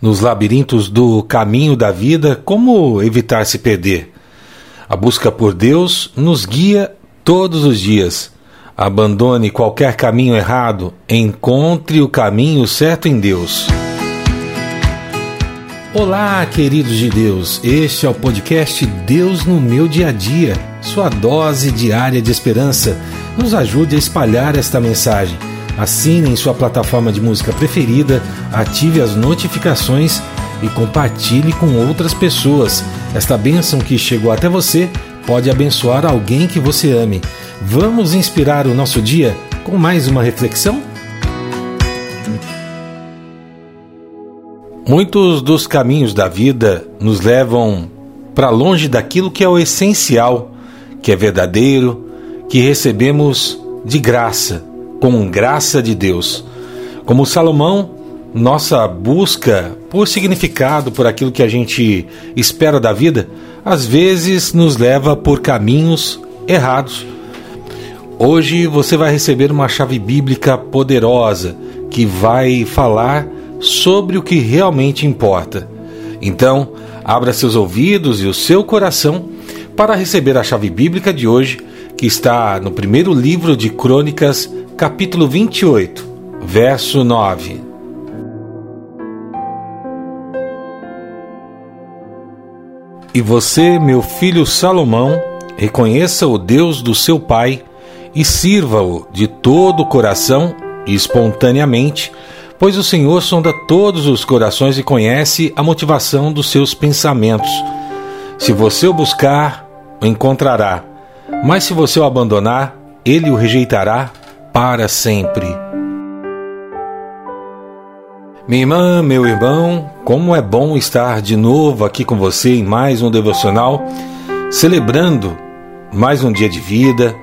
nos labirintos do caminho da vida, como evitar se perder? A busca por Deus nos guia todos os dias. Abandone qualquer caminho errado, encontre o caminho certo em Deus. Olá, queridos de Deus. Este é o podcast Deus no meu dia a dia, sua dose diária de esperança. Nos ajude a espalhar esta mensagem. Assine em sua plataforma de música preferida, ative as notificações e compartilhe com outras pessoas. Esta bênção que chegou até você pode abençoar alguém que você ame. Vamos inspirar o nosso dia com mais uma reflexão? Muitos dos caminhos da vida nos levam para longe daquilo que é o essencial, que é verdadeiro, que recebemos de graça, com graça de Deus. Como Salomão, nossa busca por significado, por aquilo que a gente espera da vida, às vezes nos leva por caminhos errados. Hoje você vai receber uma chave bíblica poderosa que vai falar sobre o que realmente importa. Então, abra seus ouvidos e o seu coração para receber a chave bíblica de hoje, que está no primeiro livro de Crônicas, capítulo 28, verso 9. E você, meu filho Salomão, reconheça o Deus do seu pai e sirva-o de todo o coração e espontaneamente pois o Senhor sonda todos os corações e conhece a motivação dos seus pensamentos. Se você o buscar, o encontrará, mas se você o abandonar, ele o rejeitará para sempre. Minha irmã, meu irmão, como é bom estar de novo aqui com você em mais um devocional, celebrando mais um dia de vida,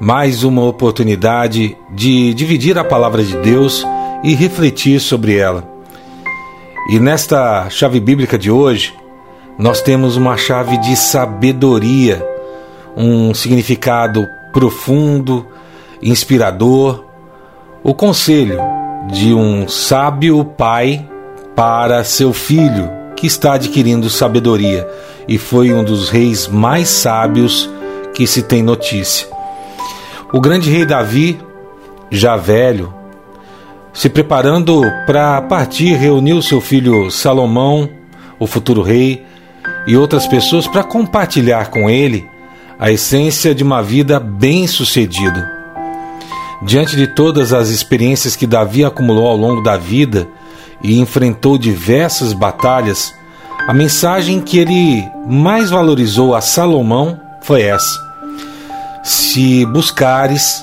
mais uma oportunidade de dividir a palavra de Deus e refletir sobre ela. E nesta chave bíblica de hoje, nós temos uma chave de sabedoria, um significado profundo, inspirador, o conselho de um sábio pai para seu filho que está adquirindo sabedoria e foi um dos reis mais sábios que se tem notícia. O grande rei Davi, já velho, se preparando para partir, reuniu seu filho Salomão, o futuro rei, e outras pessoas para compartilhar com ele a essência de uma vida bem-sucedida. Diante de todas as experiências que Davi acumulou ao longo da vida e enfrentou diversas batalhas, a mensagem que ele mais valorizou a Salomão foi essa: Se buscares,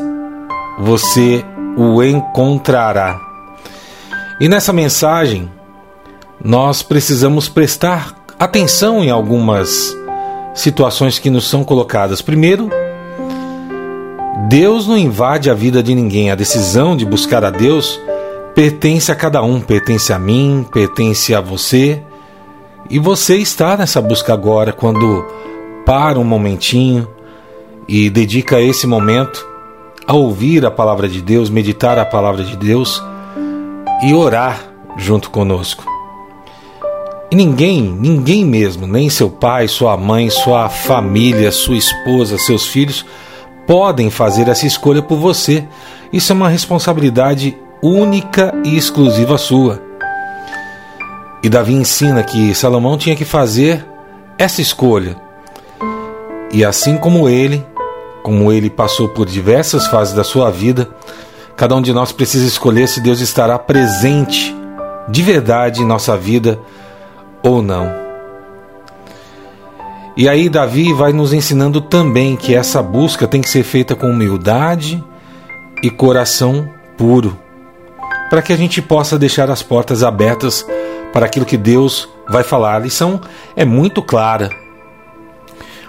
você o encontrará. E nessa mensagem, nós precisamos prestar atenção em algumas situações que nos são colocadas. Primeiro, Deus não invade a vida de ninguém. A decisão de buscar a Deus pertence a cada um, pertence a mim, pertence a você. E você está nessa busca agora quando para um momentinho e dedica esse momento a ouvir a palavra de Deus, meditar a palavra de Deus e orar junto conosco. E ninguém, ninguém mesmo, nem seu pai, sua mãe, sua família, sua esposa, seus filhos, podem fazer essa escolha por você. Isso é uma responsabilidade única e exclusiva sua. E Davi ensina que Salomão tinha que fazer essa escolha. E assim como ele, como ele passou por diversas fases da sua vida, cada um de nós precisa escolher se Deus estará presente de verdade em nossa vida ou não. E aí, Davi vai nos ensinando também que essa busca tem que ser feita com humildade e coração puro, para que a gente possa deixar as portas abertas para aquilo que Deus vai falar. A lição é muito clara.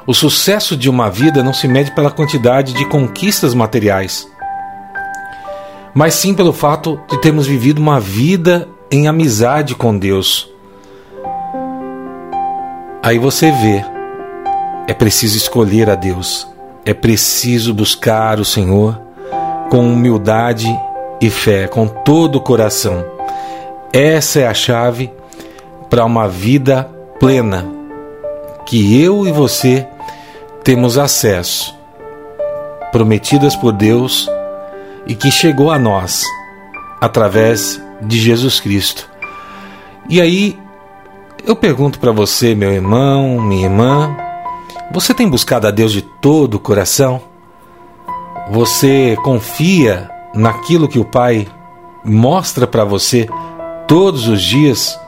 O sucesso de uma vida não se mede pela quantidade de conquistas materiais, mas sim pelo fato de termos vivido uma vida em amizade com Deus. Aí você vê, é preciso escolher a Deus, é preciso buscar o Senhor com humildade e fé, com todo o coração. Essa é a chave para uma vida plena que eu e você temos acesso, prometidas por Deus e que chegou a nós através de Jesus Cristo. E aí eu pergunto para você, meu irmão, minha irmã, você tem buscado a Deus de todo o coração? Você confia naquilo que o Pai mostra para você todos os dias,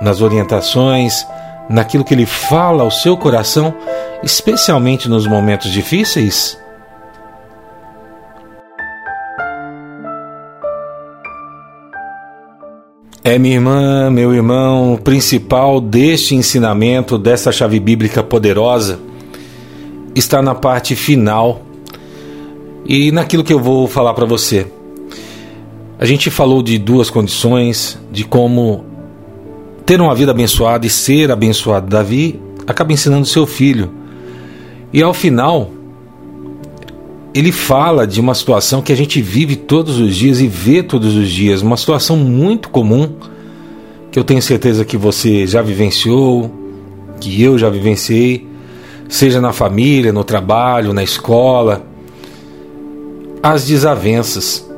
nas orientações, naquilo que Ele fala ao seu coração, especialmente nos momentos difíceis? É, minha irmã, meu irmão, o principal deste ensinamento, dessa chave bíblica poderosa, está na parte final e naquilo que eu vou falar para você. A gente falou de duas condições, de como ter uma vida abençoada e ser abençoado. Davi acaba ensinando seu filho. E ao final, ele fala de uma situação que a gente vive todos os dias e vê todos os dias, uma situação muito comum que eu tenho certeza que você já vivenciou, que eu já vivenciei, seja na família, no trabalho, na escola, as desavenças,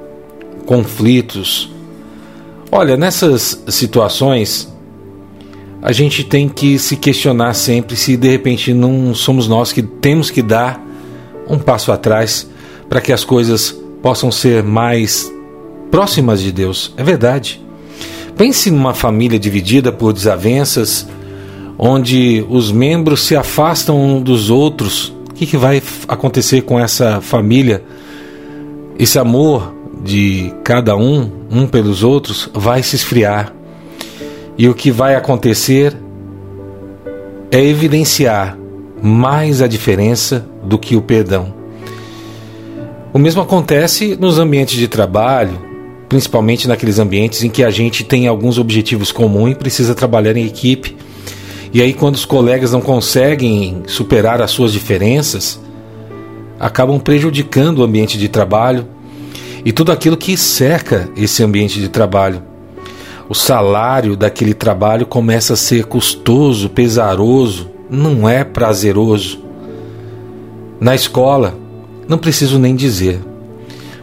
conflitos. Olha, nessas situações, a gente tem que se questionar sempre se de repente não somos nós que temos que dar um passo atrás para que as coisas possam ser mais próximas de Deus. É verdade. Pense numa família dividida por desavenças, onde os membros se afastam um dos outros. O que, que vai acontecer com essa família? Esse amor de cada um, um pelos outros, vai se esfriar. E o que vai acontecer é evidenciar mais a diferença do que o perdão. O mesmo acontece nos ambientes de trabalho, principalmente naqueles ambientes em que a gente tem alguns objetivos comuns e precisa trabalhar em equipe. E aí, quando os colegas não conseguem superar as suas diferenças, acabam prejudicando o ambiente de trabalho e tudo aquilo que cerca esse ambiente de trabalho. O salário daquele trabalho começa a ser custoso, pesaroso, não é prazeroso. Na escola, não preciso nem dizer.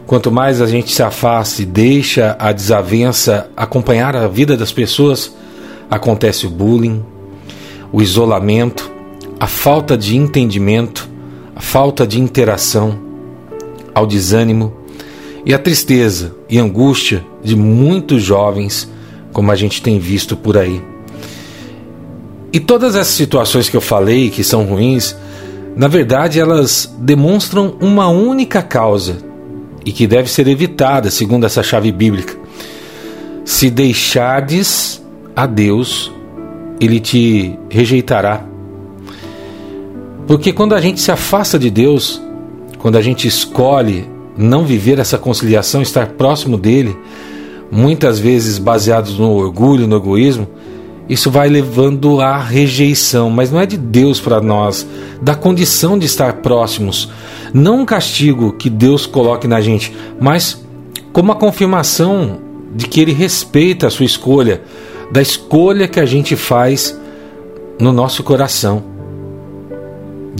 Quanto mais a gente se afasta e deixa a desavença acompanhar a vida das pessoas, acontece o bullying, o isolamento, a falta de entendimento, a falta de interação, ao desânimo e a tristeza e angústia de muitos jovens, como a gente tem visto por aí. E todas essas situações que eu falei que são ruins, na verdade elas demonstram uma única causa e que deve ser evitada, segundo essa chave bíblica. Se deixardes a Deus, ele te rejeitará. Porque quando a gente se afasta de Deus, quando a gente escolhe não viver essa conciliação, estar próximo dele, muitas vezes baseados no orgulho, no egoísmo, isso vai levando à rejeição, mas não é de Deus para nós, da condição de estar próximos. Não um castigo que Deus coloque na gente, mas como a confirmação de que Ele respeita a sua escolha, da escolha que a gente faz no nosso coração.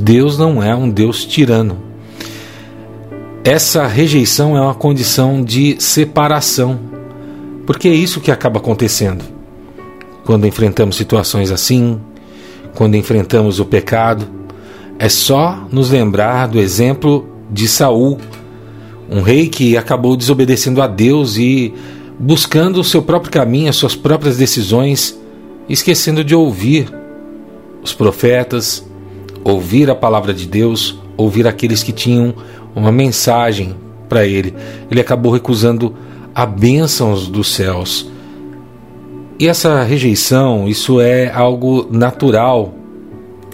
Deus não é um Deus tirano. Essa rejeição é uma condição de separação, porque é isso que acaba acontecendo quando enfrentamos situações assim, quando enfrentamos o pecado, é só nos lembrar do exemplo de Saul, um rei que acabou desobedecendo a Deus e buscando o seu próprio caminho, as suas próprias decisões, esquecendo de ouvir os profetas, ouvir a palavra de Deus, ouvir aqueles que tinham uma mensagem para ele. Ele acabou recusando a bênçãos dos céus e essa rejeição, isso é algo natural,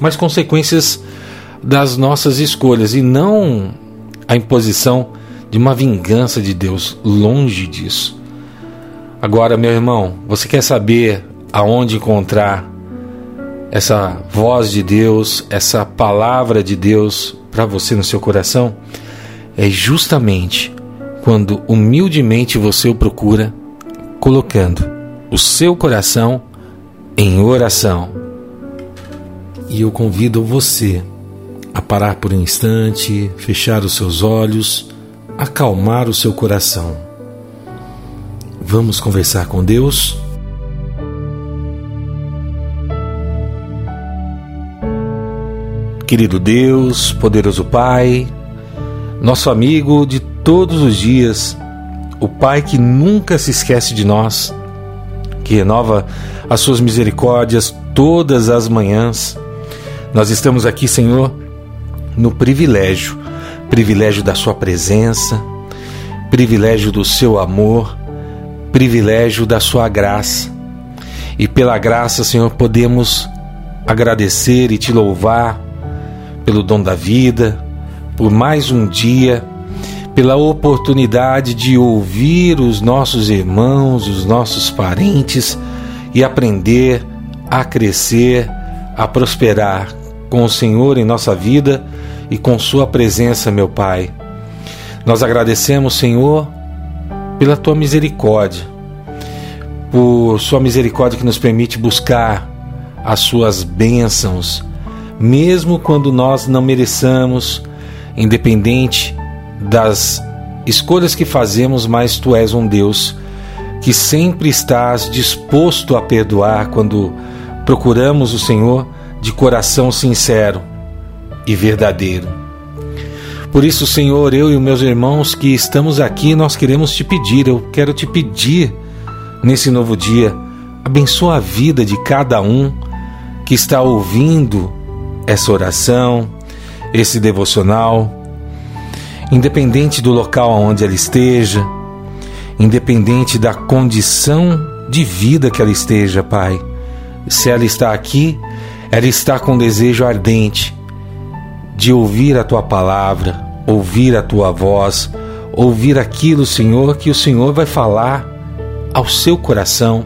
mas consequências das nossas escolhas e não a imposição de uma vingança de Deus, longe disso. Agora, meu irmão, você quer saber aonde encontrar essa voz de Deus, essa palavra de Deus para você no seu coração? É justamente quando humildemente você o procura, colocando o seu coração em oração. E eu convido você a parar por um instante, fechar os seus olhos, acalmar o seu coração. Vamos conversar com Deus? Querido Deus, poderoso Pai, nosso amigo de todos os dias, o Pai que nunca se esquece de nós, que renova as suas misericórdias todas as manhãs. Nós estamos aqui, Senhor, no privilégio, privilégio da Sua presença, privilégio do Seu amor, privilégio da Sua graça. E pela graça, Senhor, podemos agradecer e te louvar pelo dom da vida, por mais um dia, pela oportunidade de ouvir os nossos irmãos, os nossos parentes e aprender a crescer, a prosperar com o Senhor em nossa vida e com Sua presença, meu Pai. Nós agradecemos, Senhor, pela Tua misericórdia, por Sua misericórdia que nos permite buscar as Suas bênçãos mesmo quando nós não mereçamos, independente das escolhas que fazemos, mas tu és um Deus que sempre estás disposto a perdoar quando procuramos o Senhor de coração sincero e verdadeiro. Por isso, Senhor, eu e os meus irmãos que estamos aqui, nós queremos te pedir, eu quero te pedir nesse novo dia, abençoa a vida de cada um que está ouvindo essa oração, esse devocional, independente do local onde ela esteja, independente da condição de vida que ela esteja, Pai. Se ela está aqui, ela está com desejo ardente de ouvir a tua palavra, ouvir a tua voz, ouvir aquilo, Senhor, que o Senhor vai falar ao seu coração,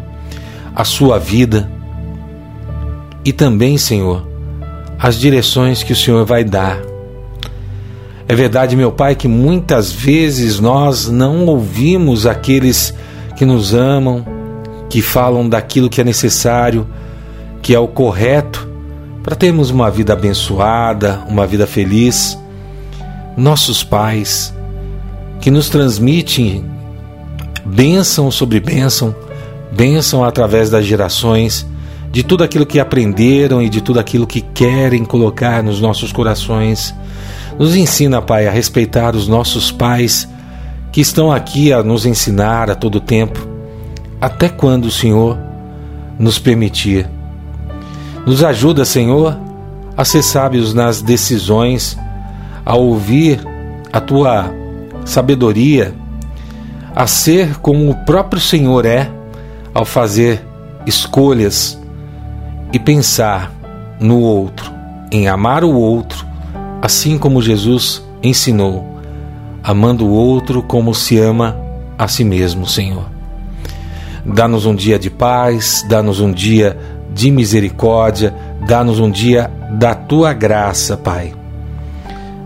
à sua vida. E também, Senhor, as direções que o Senhor vai dar. É verdade, meu Pai, que muitas vezes nós não ouvimos aqueles que nos amam, que falam daquilo que é necessário, que é o correto para termos uma vida abençoada, uma vida feliz. Nossos pais, que nos transmitem bênção sobre bênção, bênção através das gerações de tudo aquilo que aprenderam e de tudo aquilo que querem colocar nos nossos corações. Nos ensina, Pai, a respeitar os nossos pais que estão aqui a nos ensinar a todo tempo, até quando o Senhor nos permitir. Nos ajuda, Senhor, a ser sábios nas decisões, a ouvir a tua sabedoria, a ser como o próprio Senhor é ao fazer escolhas e pensar no outro, em amar o outro, assim como Jesus ensinou, amando o outro como se ama a si mesmo, Senhor. Dá-nos um dia de paz, dá-nos um dia de misericórdia, dá-nos um dia da tua graça, Pai.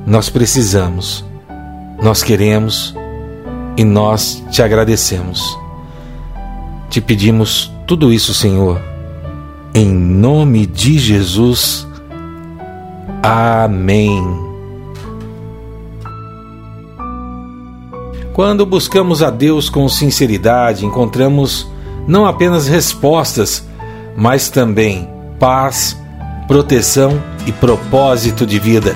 Nós precisamos, nós queremos e nós te agradecemos. Te pedimos tudo isso, Senhor em nome de Jesus. Amém. Quando buscamos a Deus com sinceridade, encontramos não apenas respostas, mas também paz, proteção e propósito de vida.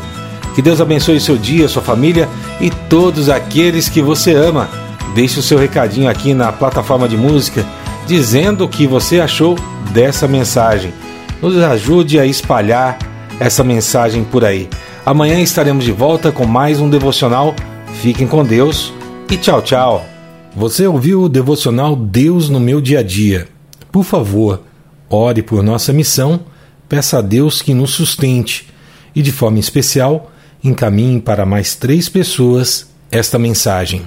Que Deus abençoe seu dia, sua família e todos aqueles que você ama. Deixe o seu recadinho aqui na plataforma de música dizendo o que você achou dessa mensagem. Nos ajude a espalhar essa mensagem por aí. Amanhã estaremos de volta com mais um devocional. Fiquem com Deus e tchau, tchau. Você ouviu o devocional Deus no meu dia a dia? Por favor, ore por nossa missão, peça a Deus que nos sustente e, de forma especial, encaminhe para mais três pessoas esta mensagem.